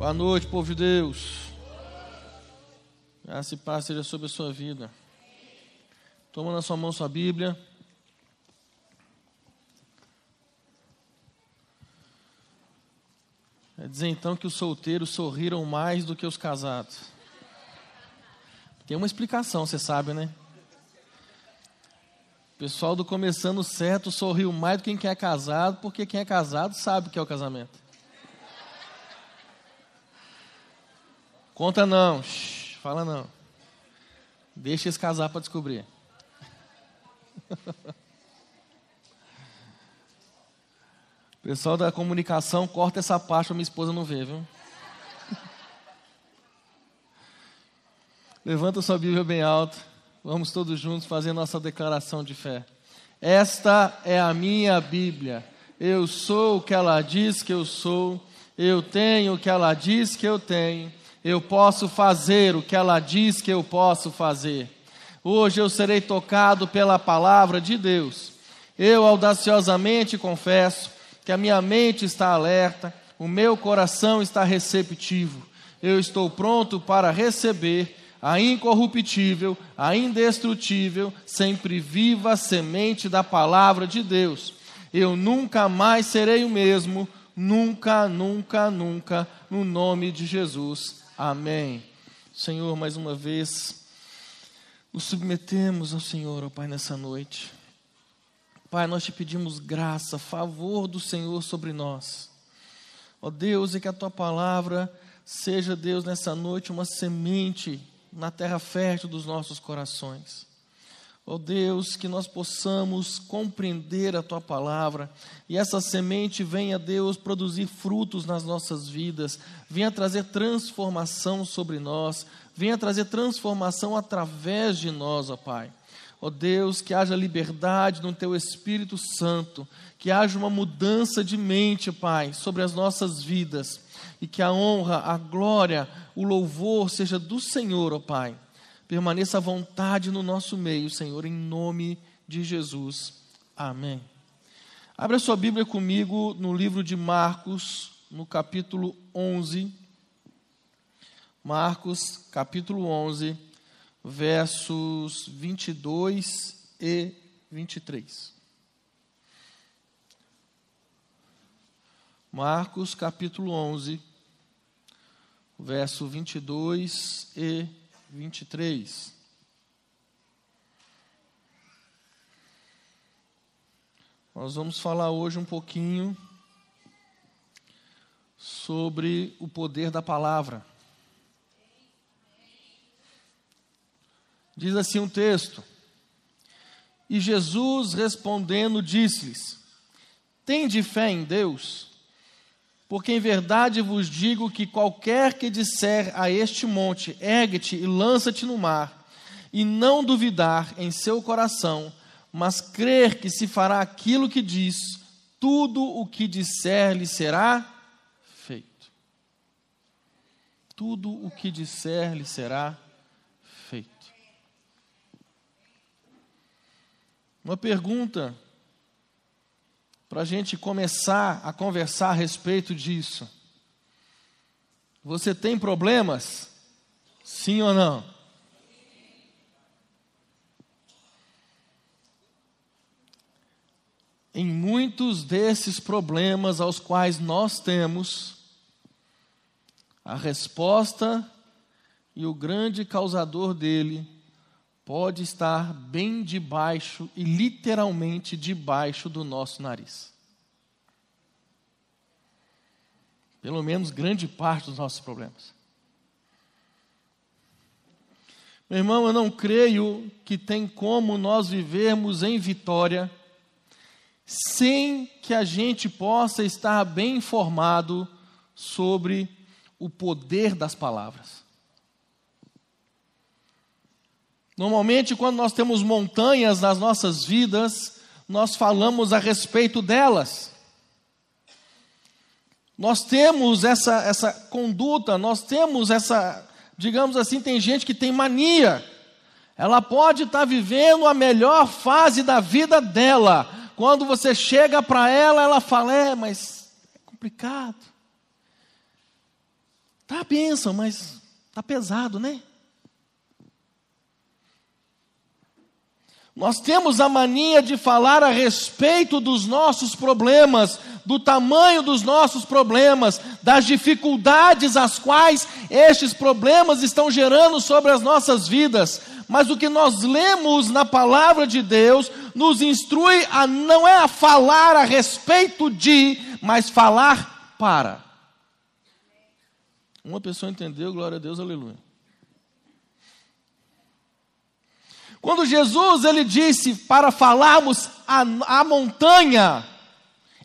Boa noite, povo de Deus. Graça e paz seja sobre a sua vida. Toma na sua mão sua Bíblia. É dizer então que os solteiros sorriram mais do que os casados. Tem uma explicação, você sabe, né? O pessoal do começando certo sorriu mais do que quem é casado, porque quem é casado sabe o que é o casamento. Conta não, Shhh, fala não. Deixa eles casar para descobrir. Pessoal da comunicação, corta essa parte para minha esposa não ver, viu? Levanta sua Bíblia bem alto. Vamos todos juntos fazer nossa declaração de fé. Esta é a minha Bíblia. Eu sou o que ela diz que eu sou. Eu tenho o que ela diz que eu tenho eu posso fazer o que ela diz que eu posso fazer. Hoje eu serei tocado pela palavra de Deus. Eu audaciosamente confesso que a minha mente está alerta, o meu coração está receptivo. Eu estou pronto para receber a incorruptível, a indestrutível, sempre viva semente da palavra de Deus. Eu nunca mais serei o mesmo, nunca, nunca, nunca, no nome de Jesus. Amém. Senhor, mais uma vez, nos submetemos ao Senhor, ó Pai, nessa noite. Pai, nós te pedimos graça, favor do Senhor sobre nós. Ó Deus, e que a tua palavra seja, Deus, nessa noite uma semente na terra fértil dos nossos corações. Ó oh Deus, que nós possamos compreender a tua palavra e essa semente venha, Deus, produzir frutos nas nossas vidas, venha trazer transformação sobre nós, venha trazer transformação através de nós, ó Pai. Ó oh Deus, que haja liberdade no Teu Espírito Santo, que haja uma mudança de mente, Pai, sobre as nossas vidas, e que a honra, a glória, o louvor seja do Senhor, ó Pai permaneça à vontade no nosso meio, Senhor, em nome de Jesus. Amém. Abra sua Bíblia comigo no livro de Marcos, no capítulo 11. Marcos, capítulo 11, versos 22 e 23. Marcos, capítulo 11, verso 22 e 23. 23. Nós vamos falar hoje um pouquinho sobre o poder da palavra. Diz assim um texto: E Jesus respondendo disse-lhes: Tende fé em Deus? Porque em verdade vos digo que qualquer que disser a este monte, ergue-te e lança-te no mar, e não duvidar em seu coração, mas crer que se fará aquilo que diz, tudo o que disser lhe será feito. Tudo o que disser lhe será feito. Uma pergunta para a gente começar a conversar a respeito disso. Você tem problemas? Sim ou não? Em muitos desses problemas aos quais nós temos, a resposta e o grande causador dele pode estar bem debaixo e literalmente debaixo do nosso nariz. Pelo menos grande parte dos nossos problemas. Meu irmão, eu não creio que tem como nós vivermos em vitória sem que a gente possa estar bem informado sobre o poder das palavras. Normalmente, quando nós temos montanhas nas nossas vidas, nós falamos a respeito delas. Nós temos essa, essa conduta, nós temos essa, digamos assim, tem gente que tem mania. Ela pode estar vivendo a melhor fase da vida dela. Quando você chega para ela, ela fala: É, mas é complicado. Tá a bênção, mas tá pesado, né? Nós temos a mania de falar a respeito dos nossos problemas, do tamanho dos nossos problemas, das dificuldades as quais estes problemas estão gerando sobre as nossas vidas. Mas o que nós lemos na palavra de Deus nos instrui a não é a falar a respeito de, mas falar para. Uma pessoa entendeu, glória a Deus, aleluia. Quando Jesus ele disse para falarmos a montanha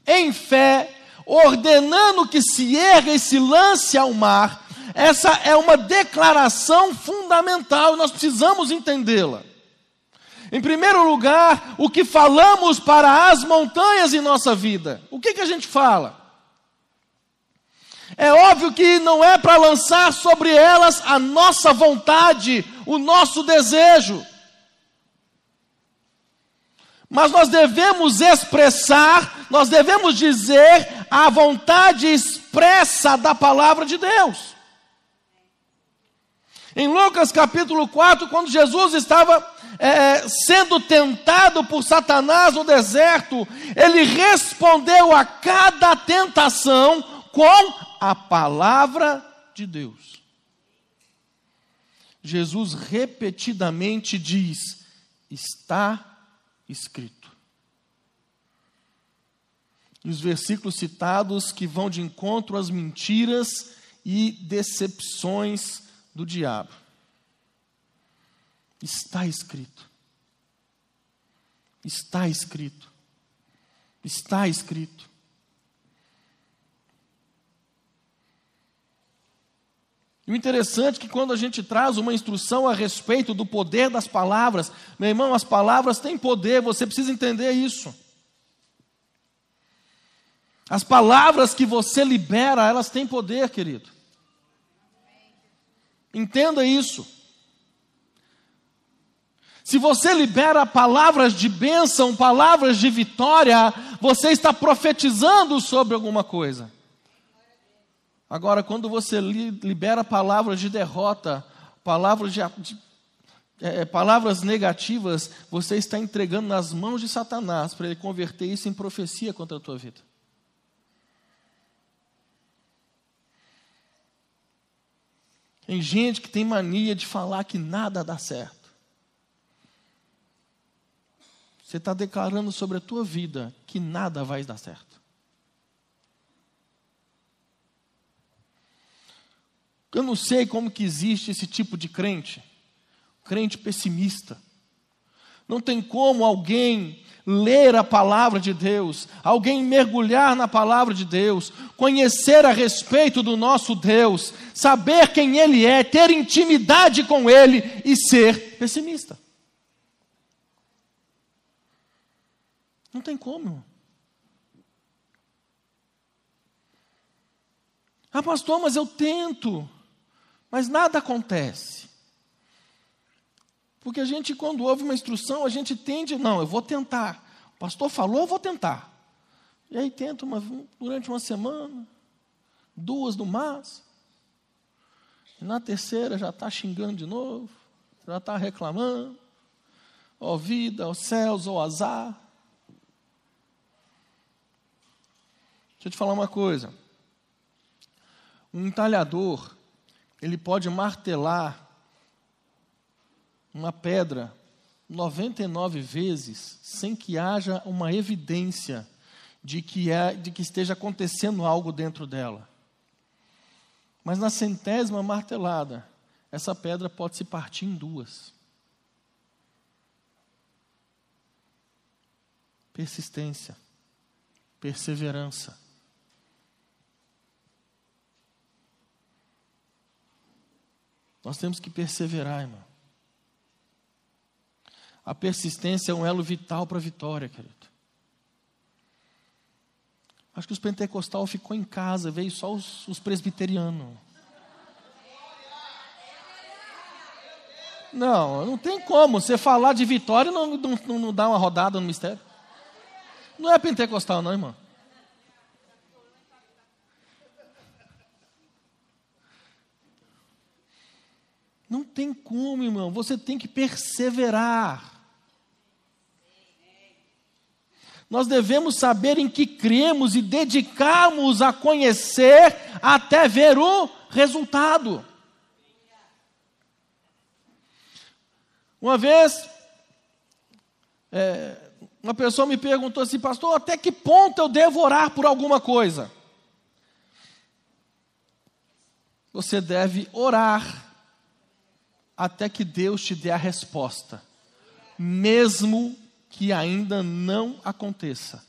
em fé, ordenando que se erga e se lance ao mar, essa é uma declaração fundamental, nós precisamos entendê-la. Em primeiro lugar, o que falamos para as montanhas em nossa vida. O que, que a gente fala? É óbvio que não é para lançar sobre elas a nossa vontade, o nosso desejo mas nós devemos expressar, nós devemos dizer a vontade expressa da palavra de Deus. Em Lucas capítulo 4, quando Jesus estava é, sendo tentado por Satanás no deserto, ele respondeu a cada tentação com a palavra de Deus. Jesus repetidamente diz: está escrito. E os versículos citados que vão de encontro às mentiras e decepções do diabo. Está escrito. Está escrito. Está escrito. E o interessante é que quando a gente traz uma instrução a respeito do poder das palavras, meu irmão, as palavras têm poder, você precisa entender isso. As palavras que você libera, elas têm poder, querido. Entenda isso. Se você libera palavras de bênção, palavras de vitória, você está profetizando sobre alguma coisa. Agora, quando você libera palavras de derrota, palavras, de, de é, é, palavras negativas, você está entregando nas mãos de Satanás para ele converter isso em profecia contra a tua vida. Tem gente que tem mania de falar que nada dá certo. Você está declarando sobre a tua vida que nada vai dar certo. Eu não sei como que existe esse tipo de crente, crente pessimista. Não tem como alguém ler a palavra de Deus, alguém mergulhar na palavra de Deus, conhecer a respeito do nosso Deus, saber quem Ele é, ter intimidade com Ele e ser pessimista. Não tem como. Ah, pastor, mas eu tento. Mas nada acontece. Porque a gente, quando ouve uma instrução, a gente tende, não, eu vou tentar. O pastor falou, eu vou tentar. E aí tenta uma, durante uma semana, duas no máximo. E na terceira já está xingando de novo, já está reclamando. Ó vida, ó céus, ó azar. Deixa eu te falar uma coisa. Um talhador, ele pode martelar uma pedra 99 vezes sem que haja uma evidência de que, é, de que esteja acontecendo algo dentro dela. Mas na centésima martelada, essa pedra pode se partir em duas. Persistência, perseverança. Nós temos que perseverar, irmão. A persistência é um elo vital para a vitória, querido. Acho que os pentecostal ficou em casa, veio só os, os presbiterianos. Não, não tem como. Você falar de vitória não, não, não dá uma rodada no mistério. Não é pentecostal, não, irmão. Tem como, irmão. Você tem que perseverar. Nós devemos saber em que cremos e dedicarmos a conhecer até ver o resultado. Uma vez, é, uma pessoa me perguntou assim, pastor, até que ponto eu devo orar por alguma coisa? Você deve orar até que Deus te dê a resposta, mesmo que ainda não aconteça.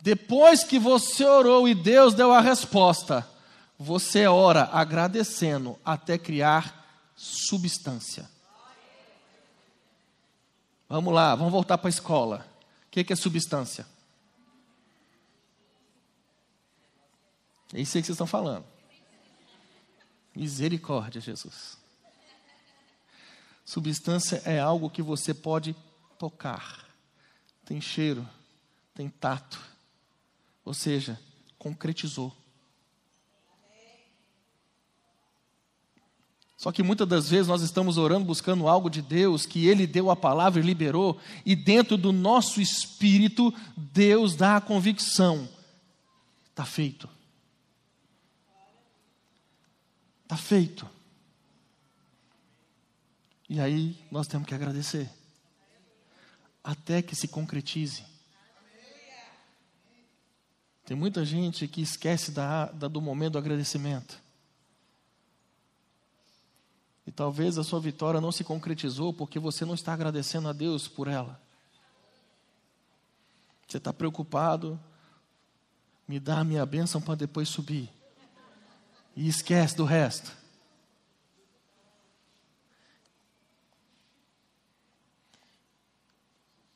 Depois que você orou e Deus deu a resposta, você ora agradecendo até criar substância. Vamos lá, vamos voltar para a escola. O que é substância? É isso aí que vocês estão falando. Misericórdia, Jesus. Substância é algo que você pode tocar. Tem cheiro, tem tato. Ou seja, concretizou. Só que muitas das vezes nós estamos orando buscando algo de Deus que Ele deu a palavra e liberou, e dentro do nosso espírito, Deus dá a convicção: está feito. Está feito. E aí nós temos que agradecer. Até que se concretize. Tem muita gente que esquece da, da, do momento do agradecimento. E talvez a sua vitória não se concretizou porque você não está agradecendo a Deus por ela. Você está preocupado, me dá a minha bênção para depois subir. E esquece do resto.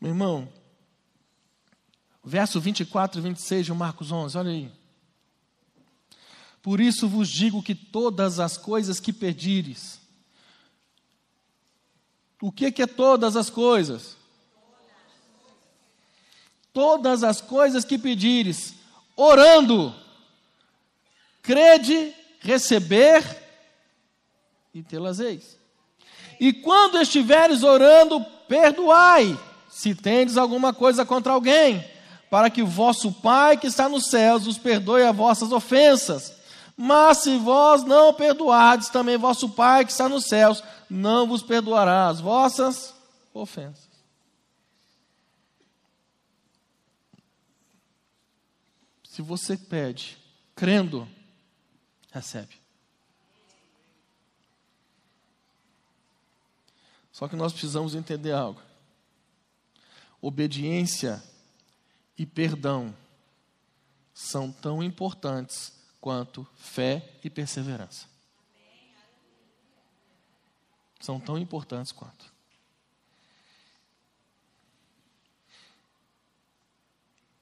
Meu irmão, verso 24 e 26 de Marcos 11, olha aí. Por isso vos digo que todas as coisas que pedires, o que, que é todas as coisas? Todas as coisas que pedires, orando, crede, receber e tê-las eis. E quando estiveres orando, perdoai se tendes alguma coisa contra alguém, para que vosso Pai que está nos céus os perdoe as vossas ofensas. Mas se vós não perdoardes, também vosso Pai que está nos céus não vos perdoará as vossas ofensas. Se você pede, crendo, recebe. Só que nós precisamos entender algo obediência e perdão são tão importantes quanto fé e perseverança. São tão importantes quanto.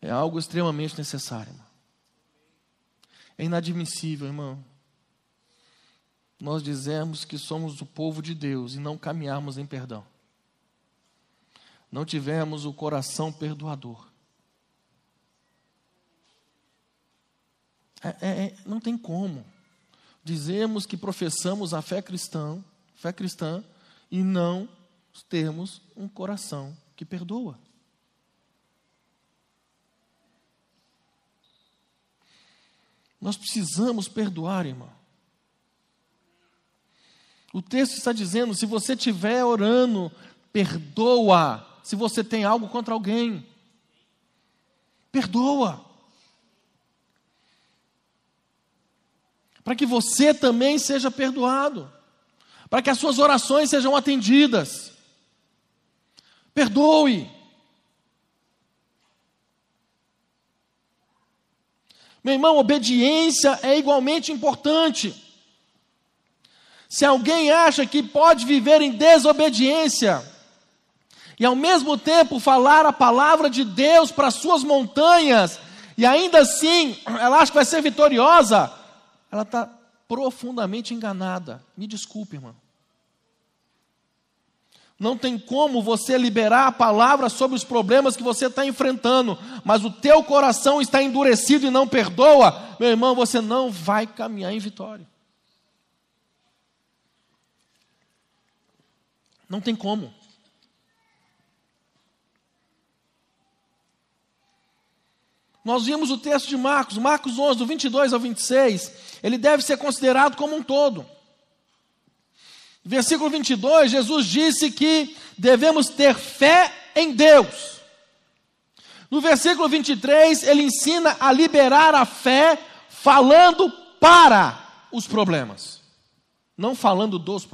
É algo extremamente necessário. É inadmissível, irmão, nós dizemos que somos o povo de Deus e não caminharmos em perdão não tivemos o coração perdoador. É, é, é, não tem como. Dizemos que professamos a fé cristã, fé cristã, e não temos um coração que perdoa. Nós precisamos perdoar, irmão. O texto está dizendo: se você estiver orando, perdoa se você tem algo contra alguém. Perdoa. Para que você também seja perdoado. Para que as suas orações sejam atendidas. Perdoe. Meu irmão, obediência é igualmente importante. Se alguém acha que pode viver em desobediência, e ao mesmo tempo falar a palavra de Deus para as suas montanhas, e ainda assim ela acha que vai ser vitoriosa, ela está profundamente enganada. Me desculpe, irmão. Não tem como você liberar a palavra sobre os problemas que você está enfrentando, mas o teu coração está endurecido e não perdoa, meu irmão, você não vai caminhar em vitória. Não tem como. Nós vimos o texto de Marcos, Marcos 11, do 22 ao 26, ele deve ser considerado como um todo. Versículo 22, Jesus disse que devemos ter fé em Deus. No versículo 23, ele ensina a liberar a fé falando para os problemas. Não falando dos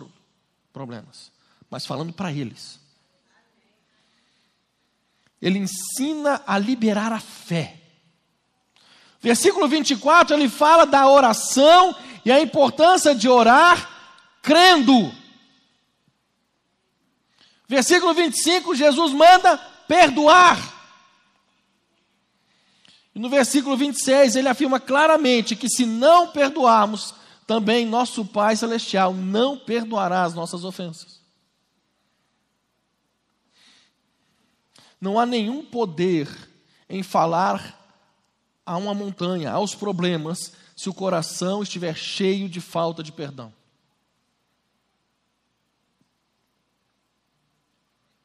problemas, mas falando para eles. Ele ensina a liberar a fé. Versículo 24, ele fala da oração e a importância de orar crendo. Versículo 25, Jesus manda perdoar. E no versículo 26, ele afirma claramente que se não perdoarmos, também nosso Pai Celestial não perdoará as nossas ofensas. Não há nenhum poder em falar a uma montanha, aos problemas, se o coração estiver cheio de falta de perdão.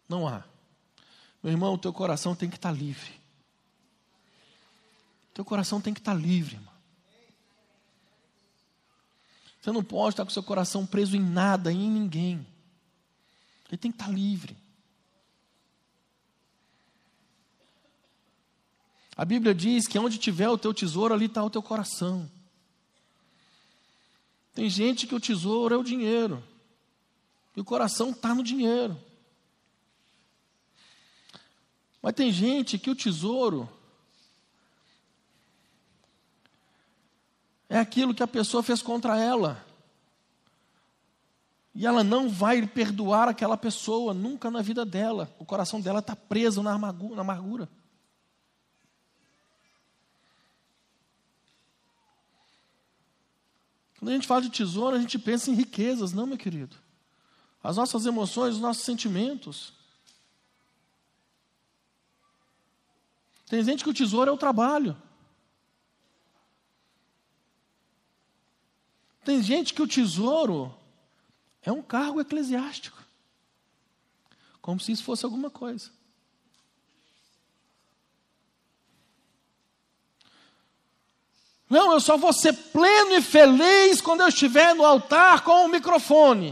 Não há. Meu irmão, o teu coração tem que estar livre. Teu coração tem que estar livre, irmão. Você não pode estar com seu coração preso em nada, em ninguém. Ele tem que estar livre. A Bíblia diz que onde tiver o teu tesouro, ali está o teu coração. Tem gente que o tesouro é o dinheiro, e o coração está no dinheiro. Mas tem gente que o tesouro é aquilo que a pessoa fez contra ela. E ela não vai perdoar aquela pessoa nunca na vida dela. O coração dela está preso na amargura. Quando a gente fala de tesouro, a gente pensa em riquezas, não, meu querido. As nossas emoções, os nossos sentimentos. Tem gente que o tesouro é o trabalho. Tem gente que o tesouro é um cargo eclesiástico. Como se isso fosse alguma coisa. Não, eu só vou ser pleno e feliz quando eu estiver no altar com o microfone.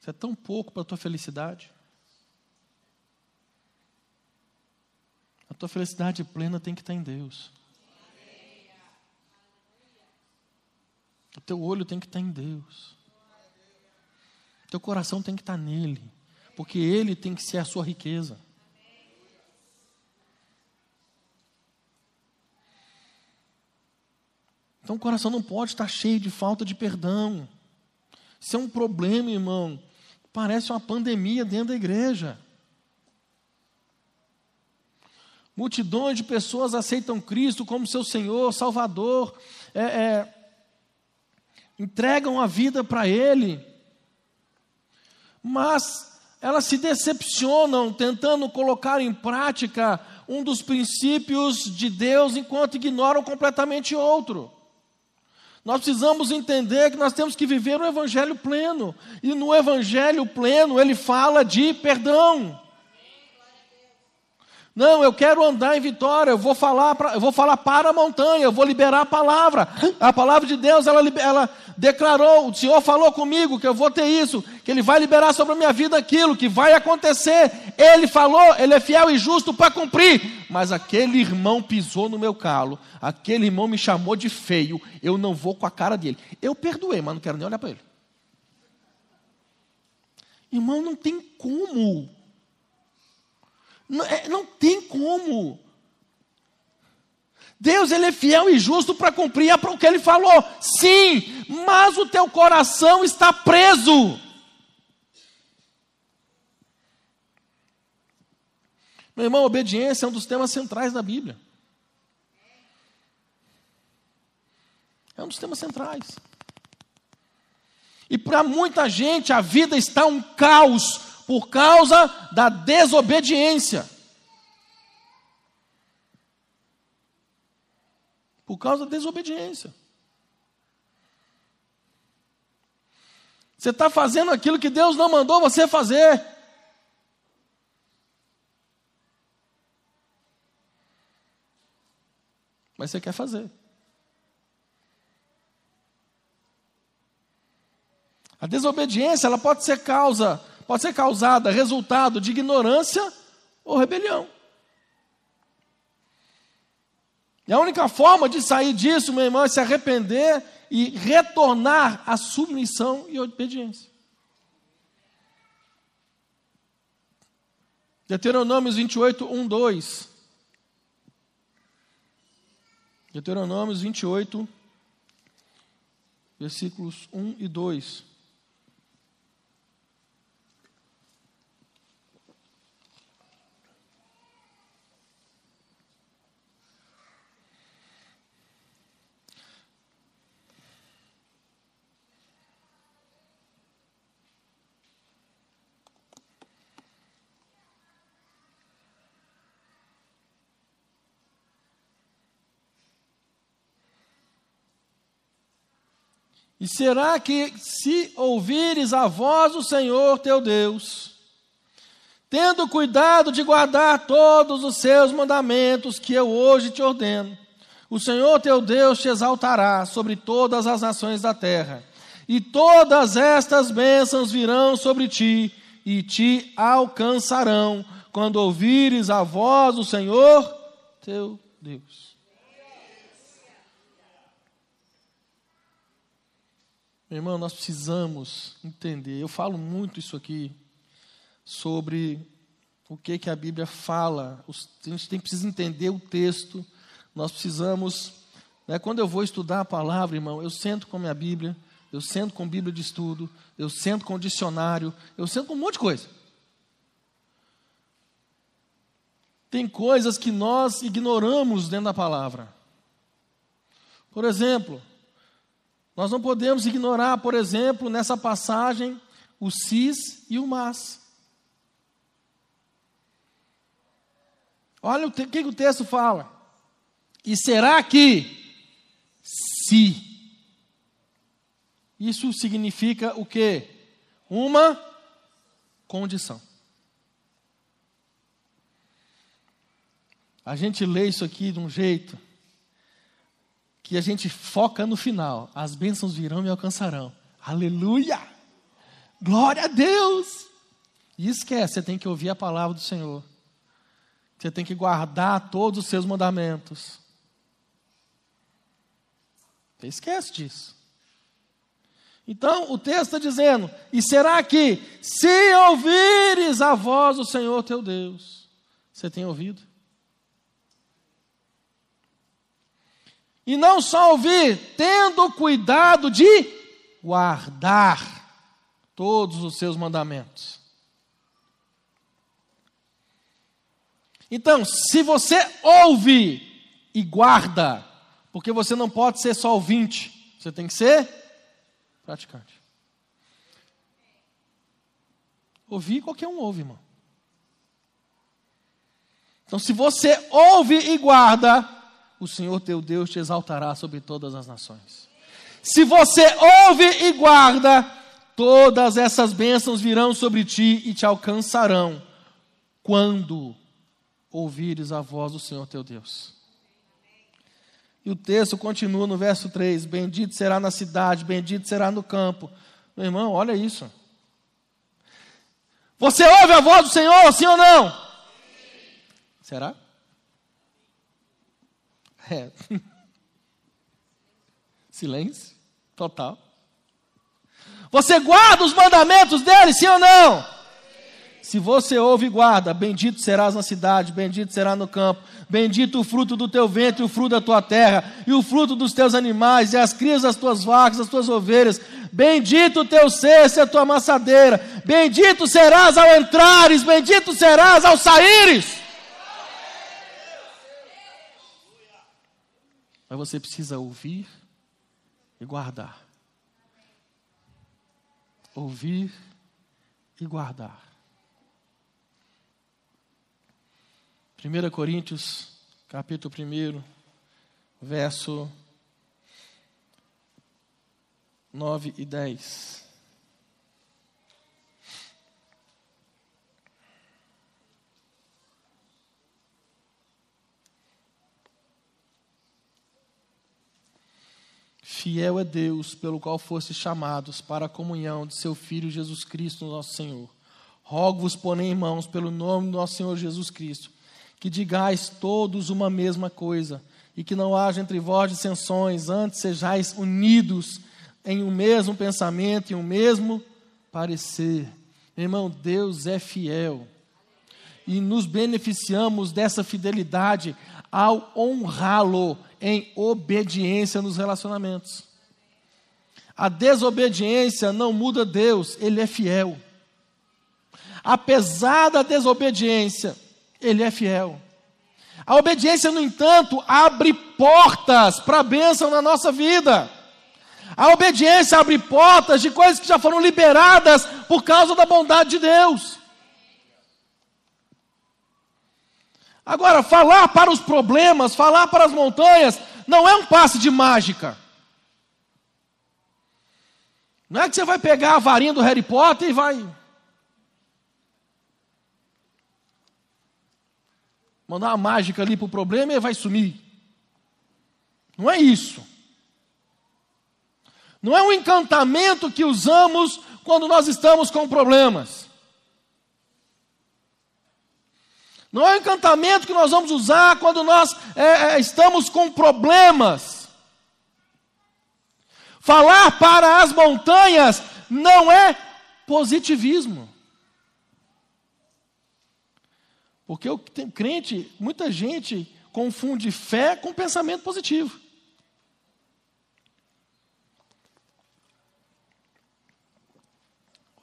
Isso é tão pouco para a tua felicidade. A tua felicidade plena tem que estar em Deus. O teu olho tem que estar em Deus. O teu coração tem que estar nele. Porque ele tem que ser a sua riqueza. Então o coração não pode estar cheio de falta de perdão. Isso é um problema, irmão. Parece uma pandemia dentro da igreja. Multidões de pessoas aceitam Cristo como seu Senhor, Salvador, é, é, entregam a vida para Ele, mas elas se decepcionam tentando colocar em prática um dos princípios de Deus enquanto ignoram completamente outro. Nós precisamos entender que nós temos que viver o evangelho pleno. E no evangelho pleno ele fala de perdão. Não, eu quero andar em vitória, eu vou falar, pra, eu vou falar para a montanha, eu vou liberar a palavra. A palavra de Deus, ela, ela declarou, o Senhor falou comigo que eu vou ter isso, que Ele vai liberar sobre a minha vida aquilo, que vai acontecer. Ele falou, Ele é fiel e justo para cumprir. Mas aquele irmão pisou no meu calo, aquele irmão me chamou de feio, eu não vou com a cara dele. Eu perdoei, mas não quero nem olhar para ele. Irmão, não tem como não, é, não tem como. Deus ele é fiel e justo para cumprir o que ele falou. Sim, mas o teu coração está preso. Meu irmão, obediência é um dos temas centrais da Bíblia. É um dos temas centrais. E para muita gente a vida está um caos por causa da desobediência. Por causa da desobediência. Você está fazendo aquilo que Deus não mandou você fazer. Mas você quer fazer. A desobediência ela pode ser causa, pode ser causada, resultado de ignorância ou rebelião. E a única forma de sair disso, meu irmão, é se arrepender e retornar à submissão e obediência. Deuteronômios 28, 1, 2. Deuteronômios 28, versículos 1 e 2. E será que, se ouvires a voz do Senhor teu Deus, tendo cuidado de guardar todos os seus mandamentos que eu hoje te ordeno, o Senhor teu Deus te exaltará sobre todas as nações da terra, e todas estas bênçãos virão sobre ti e te alcançarão quando ouvires a voz do Senhor teu Deus. Meu irmão, nós precisamos entender. Eu falo muito isso aqui sobre o que, que a Bíblia fala. A gente tem, precisa entender o texto. Nós precisamos. Né, quando eu vou estudar a palavra, irmão, eu sento com a minha Bíblia, eu sento com Bíblia de estudo, eu sento com dicionário, eu sento com um monte de coisa. Tem coisas que nós ignoramos dentro da palavra. Por exemplo, nós não podemos ignorar, por exemplo, nessa passagem, o cis e o mas. Olha o que o texto fala. E será que se isso significa o quê? Uma condição. A gente lê isso aqui de um jeito que a gente foca no final. As bênçãos virão e alcançarão. Aleluia! Glória a Deus! E esquece, você tem que ouvir a palavra do Senhor. Você tem que guardar todos os seus mandamentos. Você esquece disso. Então, o texto está dizendo: E será que, se ouvires a voz do Senhor teu Deus, você tem ouvido? E não só ouvir, tendo cuidado de guardar todos os seus mandamentos. Então, se você ouve e guarda, porque você não pode ser só ouvinte, você tem que ser praticante. Ouvir, qualquer um ouve, irmão. Então, se você ouve e guarda, o Senhor teu Deus te exaltará sobre todas as nações. Se você ouve e guarda, todas essas bênçãos virão sobre ti e te alcançarão, quando ouvires a voz do Senhor teu Deus. E o texto continua no verso 3: Bendito será na cidade, bendito será no campo. Meu irmão, olha isso. Você ouve a voz do Senhor, sim ou não? Será? É. Silêncio total. Você guarda os mandamentos dele, sim ou não? Se você ouve e guarda, bendito serás na cidade, bendito será no campo, bendito o fruto do teu ventre, o fruto da tua terra, e o fruto dos teus animais, e as crias das tuas vacas, das tuas ovelhas. Bendito o teu cesto e a tua amassadeira. Bendito serás ao entrares, bendito serás ao saíres. Mas você precisa ouvir e guardar. Ouvir e guardar. 1 Coríntios, capítulo 1, verso 9 e 10. Fiel é Deus, pelo qual fostes chamados para a comunhão de seu Filho Jesus Cristo, nosso Senhor. Rogo-vos, porém, irmãos, pelo nome do nosso Senhor Jesus Cristo, que digais todos uma mesma coisa, e que não haja entre vós dissensões, antes sejais unidos em um mesmo pensamento e um mesmo parecer. Irmão, Deus é fiel. E nos beneficiamos dessa fidelidade ao honrá-lo em obediência nos relacionamentos. A desobediência não muda Deus, ele é fiel. Apesar da desobediência, ele é fiel. A obediência, no entanto, abre portas para a bênção na nossa vida. A obediência abre portas de coisas que já foram liberadas por causa da bondade de Deus. Agora, falar para os problemas, falar para as montanhas, não é um passe de mágica. Não é que você vai pegar a varinha do Harry Potter e vai. Mandar uma mágica ali para o problema e vai sumir. Não é isso. Não é um encantamento que usamos quando nós estamos com problemas. Não é um encantamento que nós vamos usar quando nós é, é, estamos com problemas. Falar para as montanhas não é positivismo. Porque o crente, muita gente confunde fé com pensamento positivo.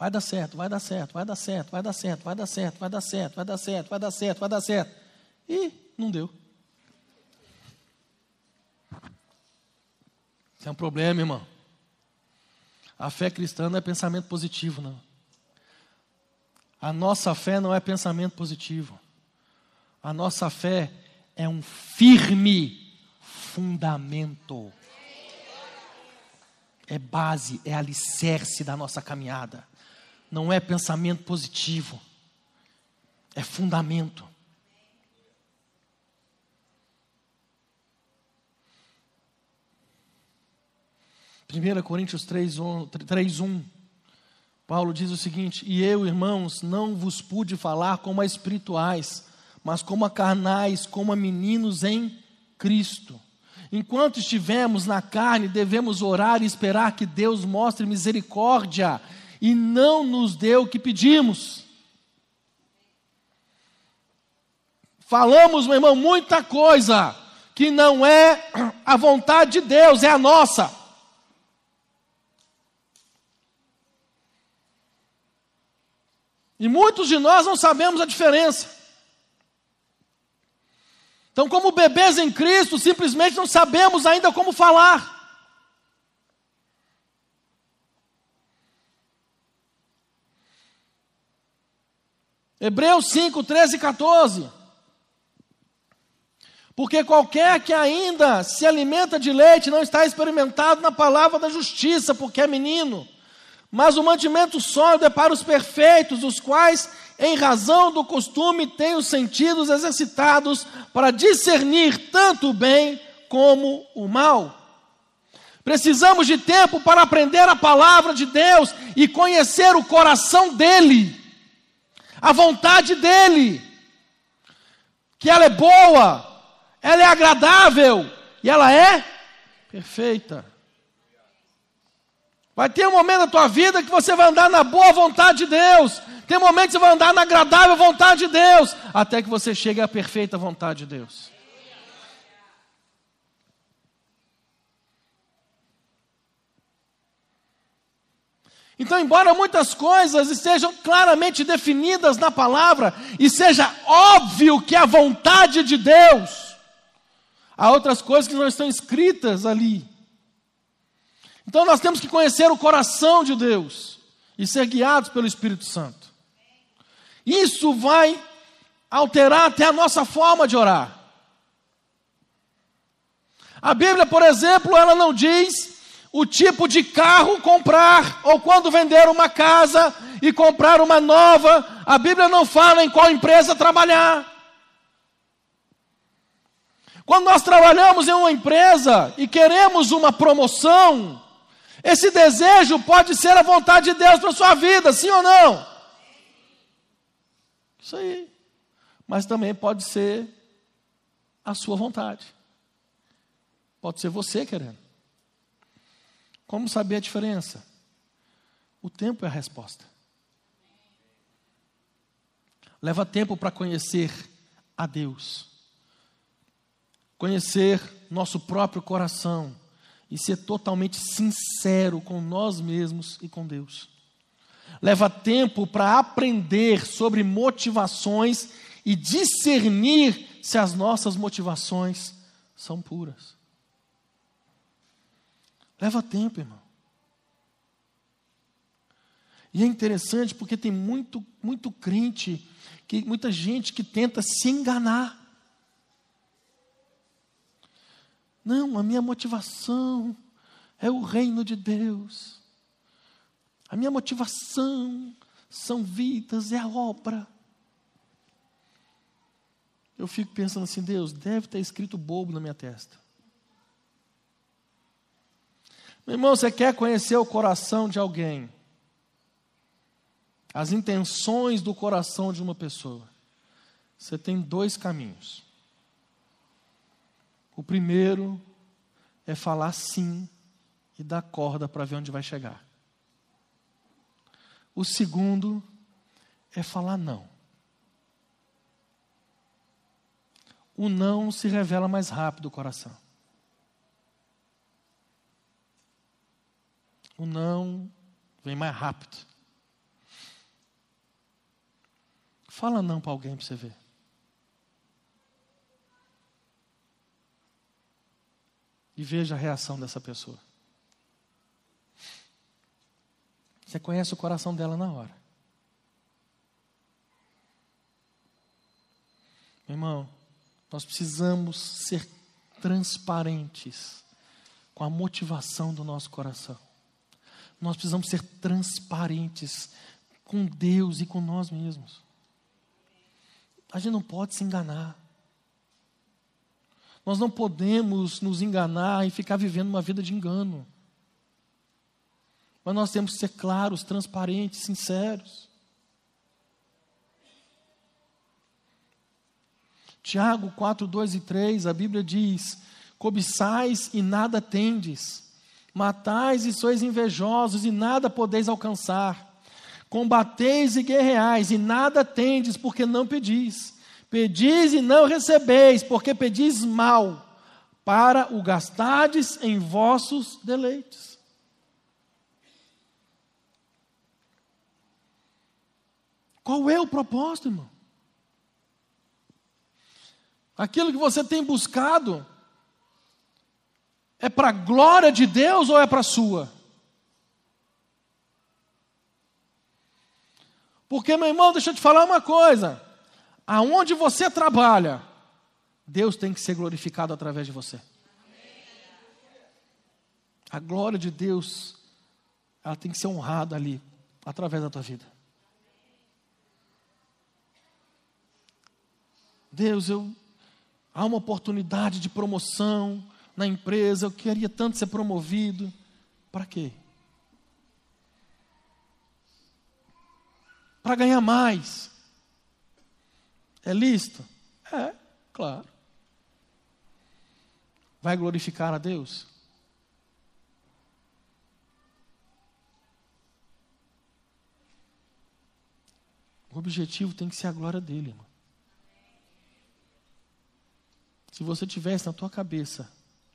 Vai dar certo, vai dar certo, vai dar certo, vai dar certo, vai dar certo, vai dar certo, vai dar certo, vai dar certo, vai dar certo. E não deu. Isso é um problema, irmão. A fé cristã não é pensamento positivo, não. A nossa fé não é pensamento positivo. A nossa fé é um firme fundamento. É base, é alicerce da nossa caminhada não é pensamento positivo, é fundamento. Primeira Coríntios 3, 3, 1, Paulo diz o seguinte: E eu, irmãos, não vos pude falar como a espirituais, mas como a carnais, como a meninos em Cristo. Enquanto estivermos na carne, devemos orar e esperar que Deus mostre misericórdia e não nos deu o que pedimos. Falamos, meu irmão, muita coisa que não é a vontade de Deus, é a nossa. E muitos de nós não sabemos a diferença. Então, como bebês em Cristo, simplesmente não sabemos ainda como falar. Hebreus 5, 13 e 14. Porque qualquer que ainda se alimenta de leite não está experimentado na palavra da justiça, porque é menino. Mas o mantimento sólido é para os perfeitos, os quais, em razão do costume, têm os sentidos exercitados para discernir tanto o bem como o mal. Precisamos de tempo para aprender a palavra de Deus e conhecer o coração dele a vontade dEle, que ela é boa, ela é agradável e ela é perfeita. Vai ter um momento na tua vida que você vai andar na boa vontade de Deus. Tem um momento que você vai andar na agradável vontade de Deus. Até que você chegue à perfeita vontade de Deus. Então, embora muitas coisas estejam claramente definidas na palavra e seja óbvio que é a vontade de Deus, há outras coisas que não estão escritas ali. Então, nós temos que conhecer o coração de Deus e ser guiados pelo Espírito Santo. Isso vai alterar até a nossa forma de orar. A Bíblia, por exemplo, ela não diz o tipo de carro comprar, ou quando vender uma casa e comprar uma nova. A Bíblia não fala em qual empresa trabalhar. Quando nós trabalhamos em uma empresa e queremos uma promoção, esse desejo pode ser a vontade de Deus para a sua vida, sim ou não? Isso aí. Mas também pode ser a sua vontade. Pode ser você querendo. Como saber a diferença? O tempo é a resposta. Leva tempo para conhecer a Deus, conhecer nosso próprio coração e ser totalmente sincero com nós mesmos e com Deus. Leva tempo para aprender sobre motivações e discernir se as nossas motivações são puras. Leva tempo, irmão. E é interessante porque tem muito, muito crente, que, muita gente que tenta se enganar. Não, a minha motivação é o reino de Deus. A minha motivação são vidas, é a obra. Eu fico pensando assim, Deus, deve ter escrito bobo na minha testa. Meu irmão, você quer conhecer o coração de alguém? as intenções do coração de uma pessoa, você tem dois caminhos. O primeiro é falar sim e dar corda para ver onde vai chegar. O segundo é falar não. O não se revela mais rápido o coração. O não vem mais rápido. Fala não para alguém para você ver. E veja a reação dessa pessoa. Você conhece o coração dela na hora. Meu irmão, nós precisamos ser transparentes com a motivação do nosso coração. Nós precisamos ser transparentes com Deus e com nós mesmos. A gente não pode se enganar. Nós não podemos nos enganar e ficar vivendo uma vida de engano. Mas nós temos que ser claros, transparentes, sinceros. Tiago 4, 2 e 3, a Bíblia diz: Cobiçais e nada tendes, matais e sois invejosos e nada podeis alcançar Combateis e guerreais, e nada tendes, porque não pedis. Pedis e não recebeis, porque pedis mal, para o gastardes em vossos deleites. Qual é o propósito, irmão? Aquilo que você tem buscado é para a glória de Deus ou é para a sua? Porque, meu irmão, deixa eu te falar uma coisa: aonde você trabalha, Deus tem que ser glorificado através de você. A glória de Deus, ela tem que ser honrada ali, através da tua vida. Deus, eu há uma oportunidade de promoção na empresa, eu queria tanto ser promovido. Para quê? para ganhar mais. É lícito? É, claro. Vai glorificar a Deus? O objetivo tem que ser a glória dele, irmão. Se você tivesse na tua cabeça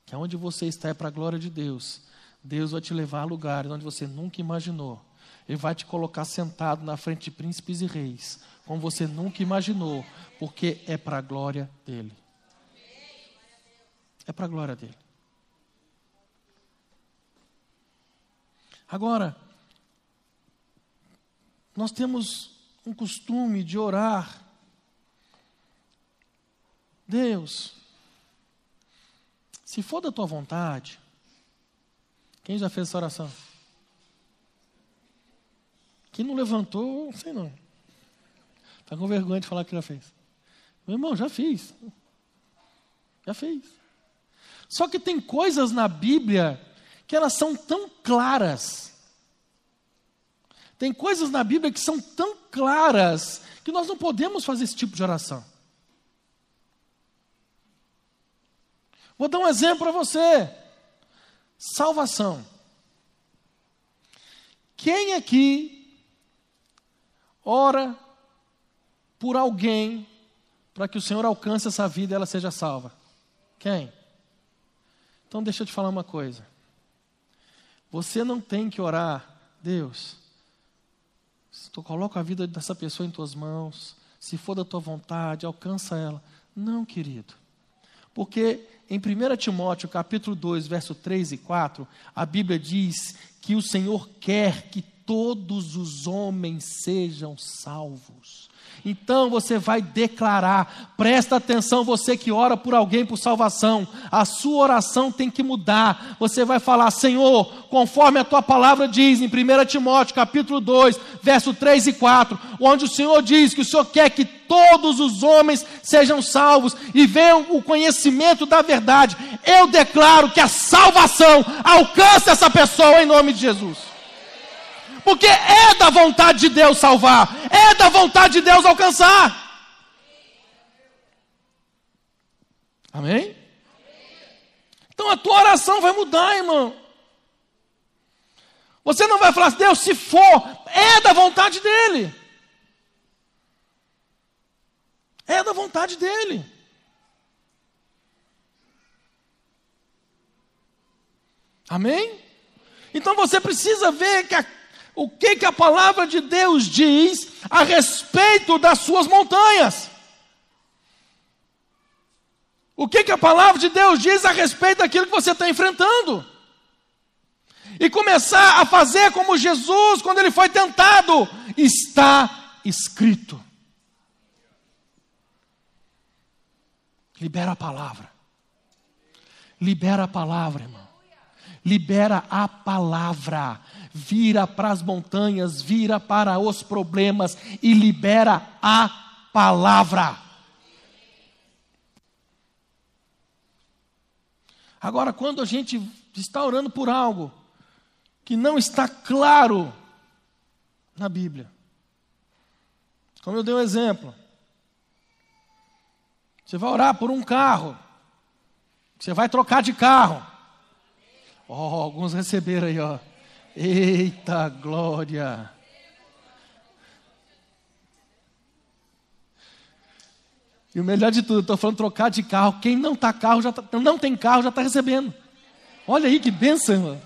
que aonde você está é para a glória de Deus, Deus vai te levar a lugares onde você nunca imaginou. Ele vai te colocar sentado na frente de príncipes e reis, como você nunca imaginou, porque é para a glória dele. É para a glória dele. Agora, nós temos um costume de orar. Deus, se for da tua vontade, quem já fez essa oração? Quem não levantou, não sei não. Está com vergonha de falar que já fez. Meu irmão, já fiz. Já fez. Só que tem coisas na Bíblia que elas são tão claras. Tem coisas na Bíblia que são tão claras que nós não podemos fazer esse tipo de oração. Vou dar um exemplo para você. Salvação. Quem aqui ora por alguém para que o Senhor alcance essa vida e ela seja salva? Quem? Então deixa eu te falar uma coisa. Você não tem que orar, Deus, tu coloca a vida dessa pessoa em tuas mãos, se for da tua vontade, alcança ela. Não, querido. Porque em 1 Timóteo, capítulo 2, verso 3 e 4, a Bíblia diz que o Senhor quer que todos os homens sejam salvos. Então você vai declarar, presta atenção, você que ora por alguém por salvação, a sua oração tem que mudar. Você vai falar, Senhor, conforme a tua palavra diz em 1 Timóteo, capítulo 2, verso 3 e 4, onde o Senhor diz que o Senhor quer que todos os homens sejam salvos e venham o conhecimento da verdade. Eu declaro que a salvação alcança essa pessoa em nome de Jesus. Porque é da vontade de Deus salvar, é da vontade de Deus alcançar. Amém? Então a tua oração vai mudar, irmão. Você não vai falar, Deus, se for, é da vontade dEle. É da vontade dEle. Amém? Então você precisa ver que a o que, que a palavra de Deus diz a respeito das suas montanhas. O que, que a palavra de Deus diz a respeito daquilo que você está enfrentando. E começar a fazer como Jesus, quando ele foi tentado, está escrito. Libera a palavra. Libera a palavra, irmão. Libera a palavra vira para as montanhas, vira para os problemas e libera a palavra. Agora, quando a gente está orando por algo que não está claro na Bíblia, como eu dei um exemplo, você vai orar por um carro, você vai trocar de carro. Oh, alguns receberam aí, ó. Eita glória! E o melhor de tudo, estou falando trocar de carro. Quem não tá carro já tá, não tem carro já está recebendo. Olha aí que bênção.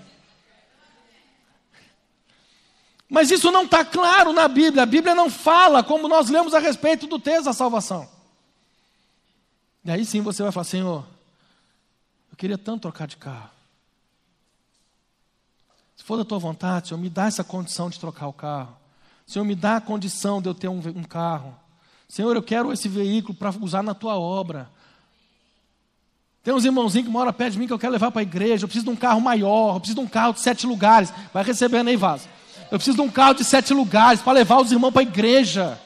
Mas isso não está claro na Bíblia. A Bíblia não fala como nós lemos a respeito do texto da salvação. E aí sim você vai falar, Senhor, eu queria tanto trocar de carro. Se for da tua vontade, Senhor, me dá essa condição de trocar o carro. Senhor, me dá a condição de eu ter um, um carro. Senhor, eu quero esse veículo para usar na tua obra. Tem uns irmãozinhos que moram perto de mim que eu quero levar para a igreja. Eu preciso de um carro maior, eu preciso de um carro de sete lugares. Vai recebendo aí, vaso. Eu preciso de um carro de sete lugares para levar os irmãos para a igreja.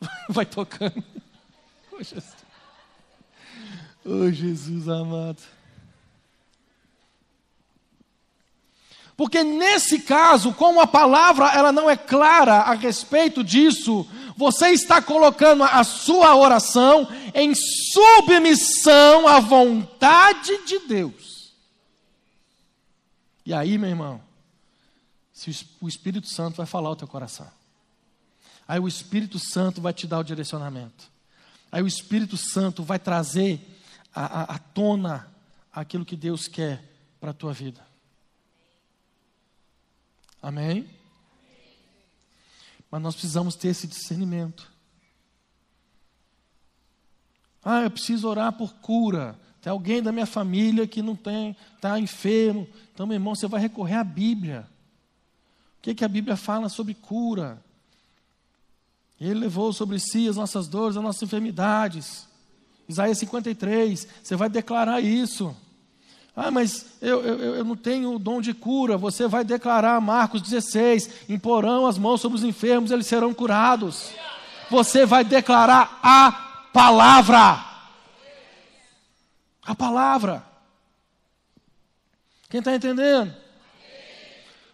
Vai tocando. Oh Jesus. oh, Jesus amado. Porque nesse caso, como a palavra ela não é clara a respeito disso, você está colocando a sua oração em submissão à vontade de Deus. E aí, meu irmão, se o Espírito Santo vai falar o teu coração. Aí o Espírito Santo vai te dar o direcionamento. Aí o Espírito Santo vai trazer à tona aquilo que Deus quer para a tua vida. Amém? Mas nós precisamos ter esse discernimento. Ah, eu preciso orar por cura. Tem alguém da minha família que não tem, está enfermo. Então, meu irmão, você vai recorrer à Bíblia. O que, que a Bíblia fala sobre cura? Ele levou sobre si as nossas dores, as nossas enfermidades. Isaías 53, você vai declarar isso. Ah, mas eu, eu, eu não tenho o dom de cura. Você vai declarar, Marcos 16: imporão as mãos sobre os enfermos, eles serão curados. Você vai declarar a palavra. A palavra. Quem está entendendo?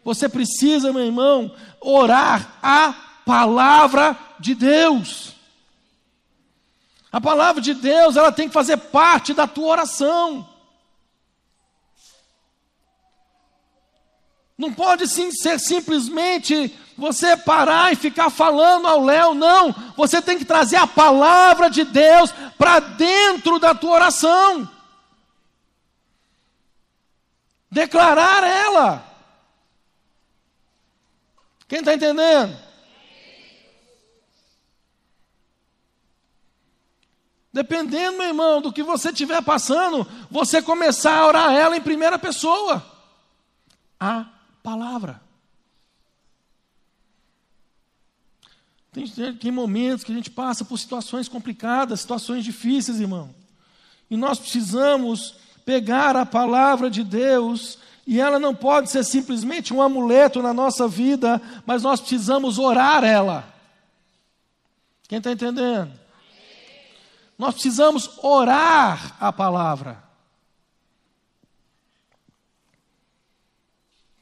Você precisa, meu irmão, orar a palavra de Deus. A palavra de Deus, ela tem que fazer parte da tua oração. Não pode sim ser simplesmente você parar e ficar falando ao léu, não. Você tem que trazer a palavra de Deus para dentro da tua oração. Declarar ela. Quem está entendendo? Dependendo, meu irmão, do que você estiver passando, você começar a orar ela em primeira pessoa. A palavra. Tem, tem momentos que a gente passa por situações complicadas, situações difíceis, irmão. E nós precisamos pegar a palavra de Deus, e ela não pode ser simplesmente um amuleto na nossa vida, mas nós precisamos orar ela. Quem está entendendo? Nós precisamos orar a palavra.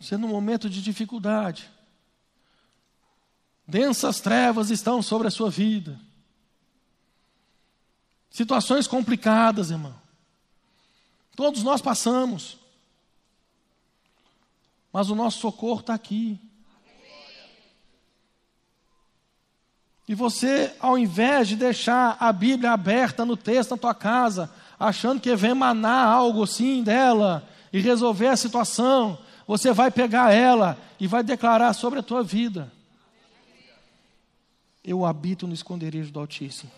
Você num momento de dificuldade. Densas trevas estão sobre a sua vida. Situações complicadas, irmão. Todos nós passamos. Mas o nosso socorro está aqui. E você, ao invés de deixar a Bíblia aberta no texto na tua casa, achando que vem manar algo assim dela e resolver a situação, você vai pegar ela e vai declarar sobre a tua vida. Eu habito no esconderijo do Altíssimo.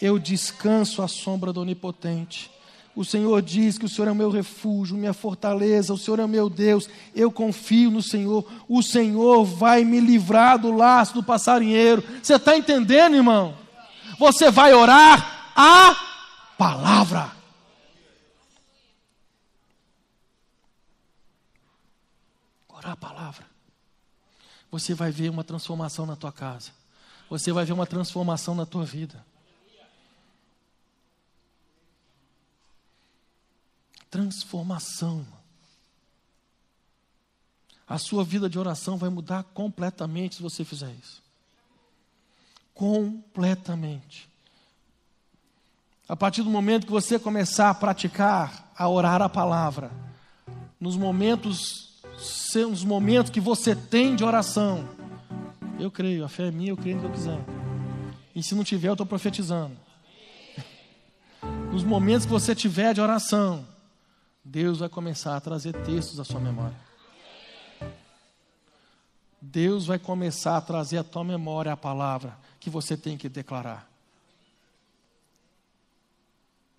Eu descanso à sombra do Onipotente. O Senhor diz que o Senhor é o meu refúgio, minha fortaleza, o Senhor é o meu Deus. Eu confio no Senhor. O Senhor vai me livrar do laço do passarinheiro. Você está entendendo, irmão? Você vai orar a palavra. Orar a palavra. Você vai ver uma transformação na tua casa. Você vai ver uma transformação na tua vida. Transformação. A sua vida de oração vai mudar completamente se você fizer isso. Completamente. A partir do momento que você começar a praticar, a orar a palavra, nos momentos, nos momentos que você tem de oração, eu creio, a fé é minha, eu creio no que eu quiser. E se não tiver, eu estou profetizando. Nos momentos que você tiver de oração, Deus vai começar a trazer textos à sua memória. Deus vai começar a trazer à tua memória a palavra que você tem que declarar.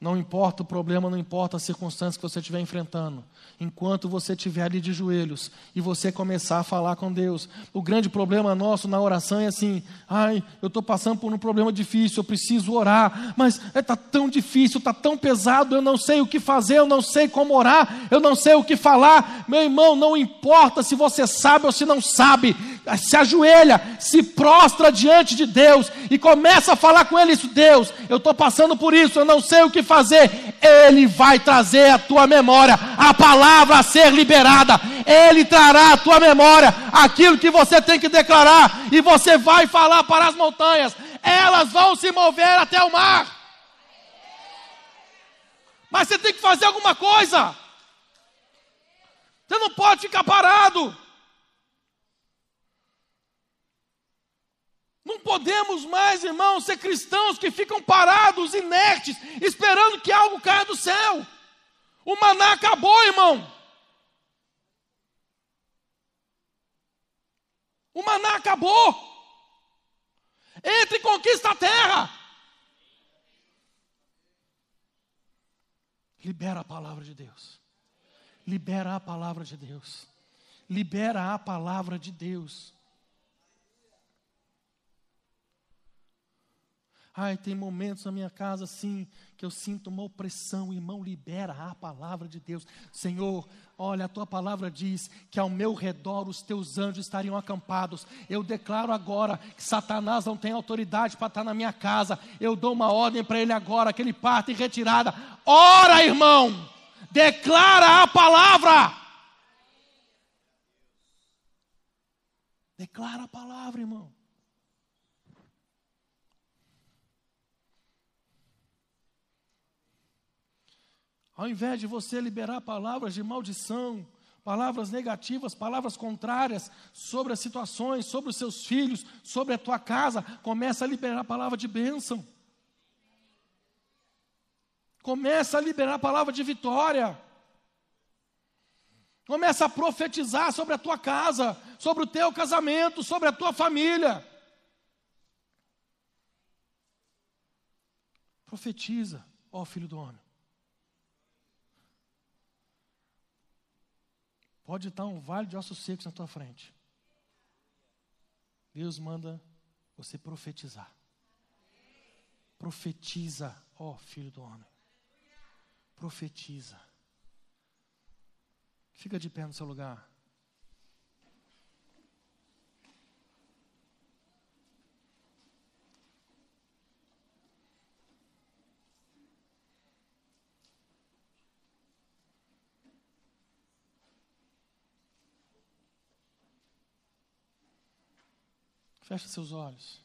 Não importa o problema, não importa a circunstância que você estiver enfrentando. Enquanto você estiver ali de joelhos e você começar a falar com Deus. O grande problema nosso na oração é assim: ai, eu estou passando por um problema difícil, eu preciso orar, mas está é, tá tão difícil, está tão pesado, eu não sei o que fazer, eu não sei como orar, eu não sei o que falar. Meu irmão, não importa se você sabe ou se não sabe, se ajoelha, se prostra diante de Deus e começa a falar com Ele: isso, Deus, eu estou passando por isso, eu não sei o que fazer, Ele vai trazer à tua memória a palavra a ser liberada, Ele trará à tua memória aquilo que você tem que declarar, e você vai falar para as montanhas, elas vão se mover até o mar. Mas você tem que fazer alguma coisa. Você não pode ficar parado. Não podemos mais, irmãos, ser cristãos que ficam parados, inertes, esperando que algo caia do céu. O maná acabou, irmão. O maná acabou. Entre e conquista a terra. Libera a palavra de Deus. Libera a palavra de Deus. Libera a palavra de Deus. Ai, tem momentos na minha casa assim que eu sinto uma opressão, irmão, libera a palavra de Deus. Senhor, olha, a tua palavra diz que ao meu redor os teus anjos estariam acampados. Eu declaro agora que Satanás não tem autoridade para estar na minha casa. Eu dou uma ordem para ele agora, que ele parte em retirada. Ora, irmão, declara a palavra. Declara a palavra, irmão. Ao invés de você liberar palavras de maldição, palavras negativas, palavras contrárias sobre as situações, sobre os seus filhos, sobre a tua casa, começa a liberar a palavra de bênção. Começa a liberar a palavra de vitória. Começa a profetizar sobre a tua casa, sobre o teu casamento, sobre a tua família. Profetiza, ó filho do homem. Pode estar um vale de ossos secos na tua frente. Deus manda você profetizar. Profetiza, ó filho do homem. Profetiza. Fica de pé no seu lugar. Feche seus olhos.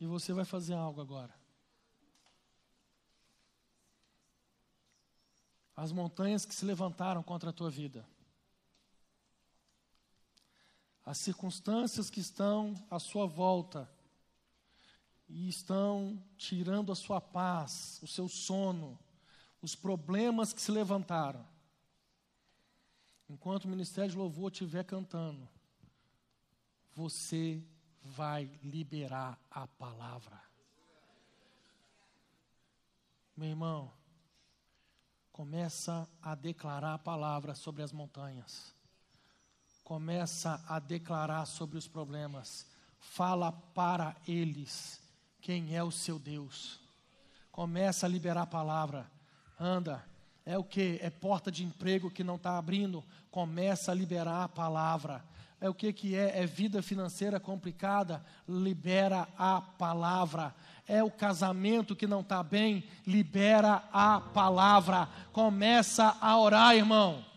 E você vai fazer algo agora. As montanhas que se levantaram contra a tua vida. As circunstâncias que estão à sua volta e estão tirando a sua paz, o seu sono os problemas que se levantaram. Enquanto o ministério de louvor estiver cantando, você vai liberar a palavra. Meu irmão, começa a declarar a palavra sobre as montanhas. Começa a declarar sobre os problemas. Fala para eles quem é o seu Deus. Começa a liberar a palavra anda. É o que? É porta de emprego que não está abrindo. Começa a liberar a palavra. É o que que é? É vida financeira complicada. Libera a palavra. É o casamento que não está bem. Libera a palavra. Começa a orar, irmão.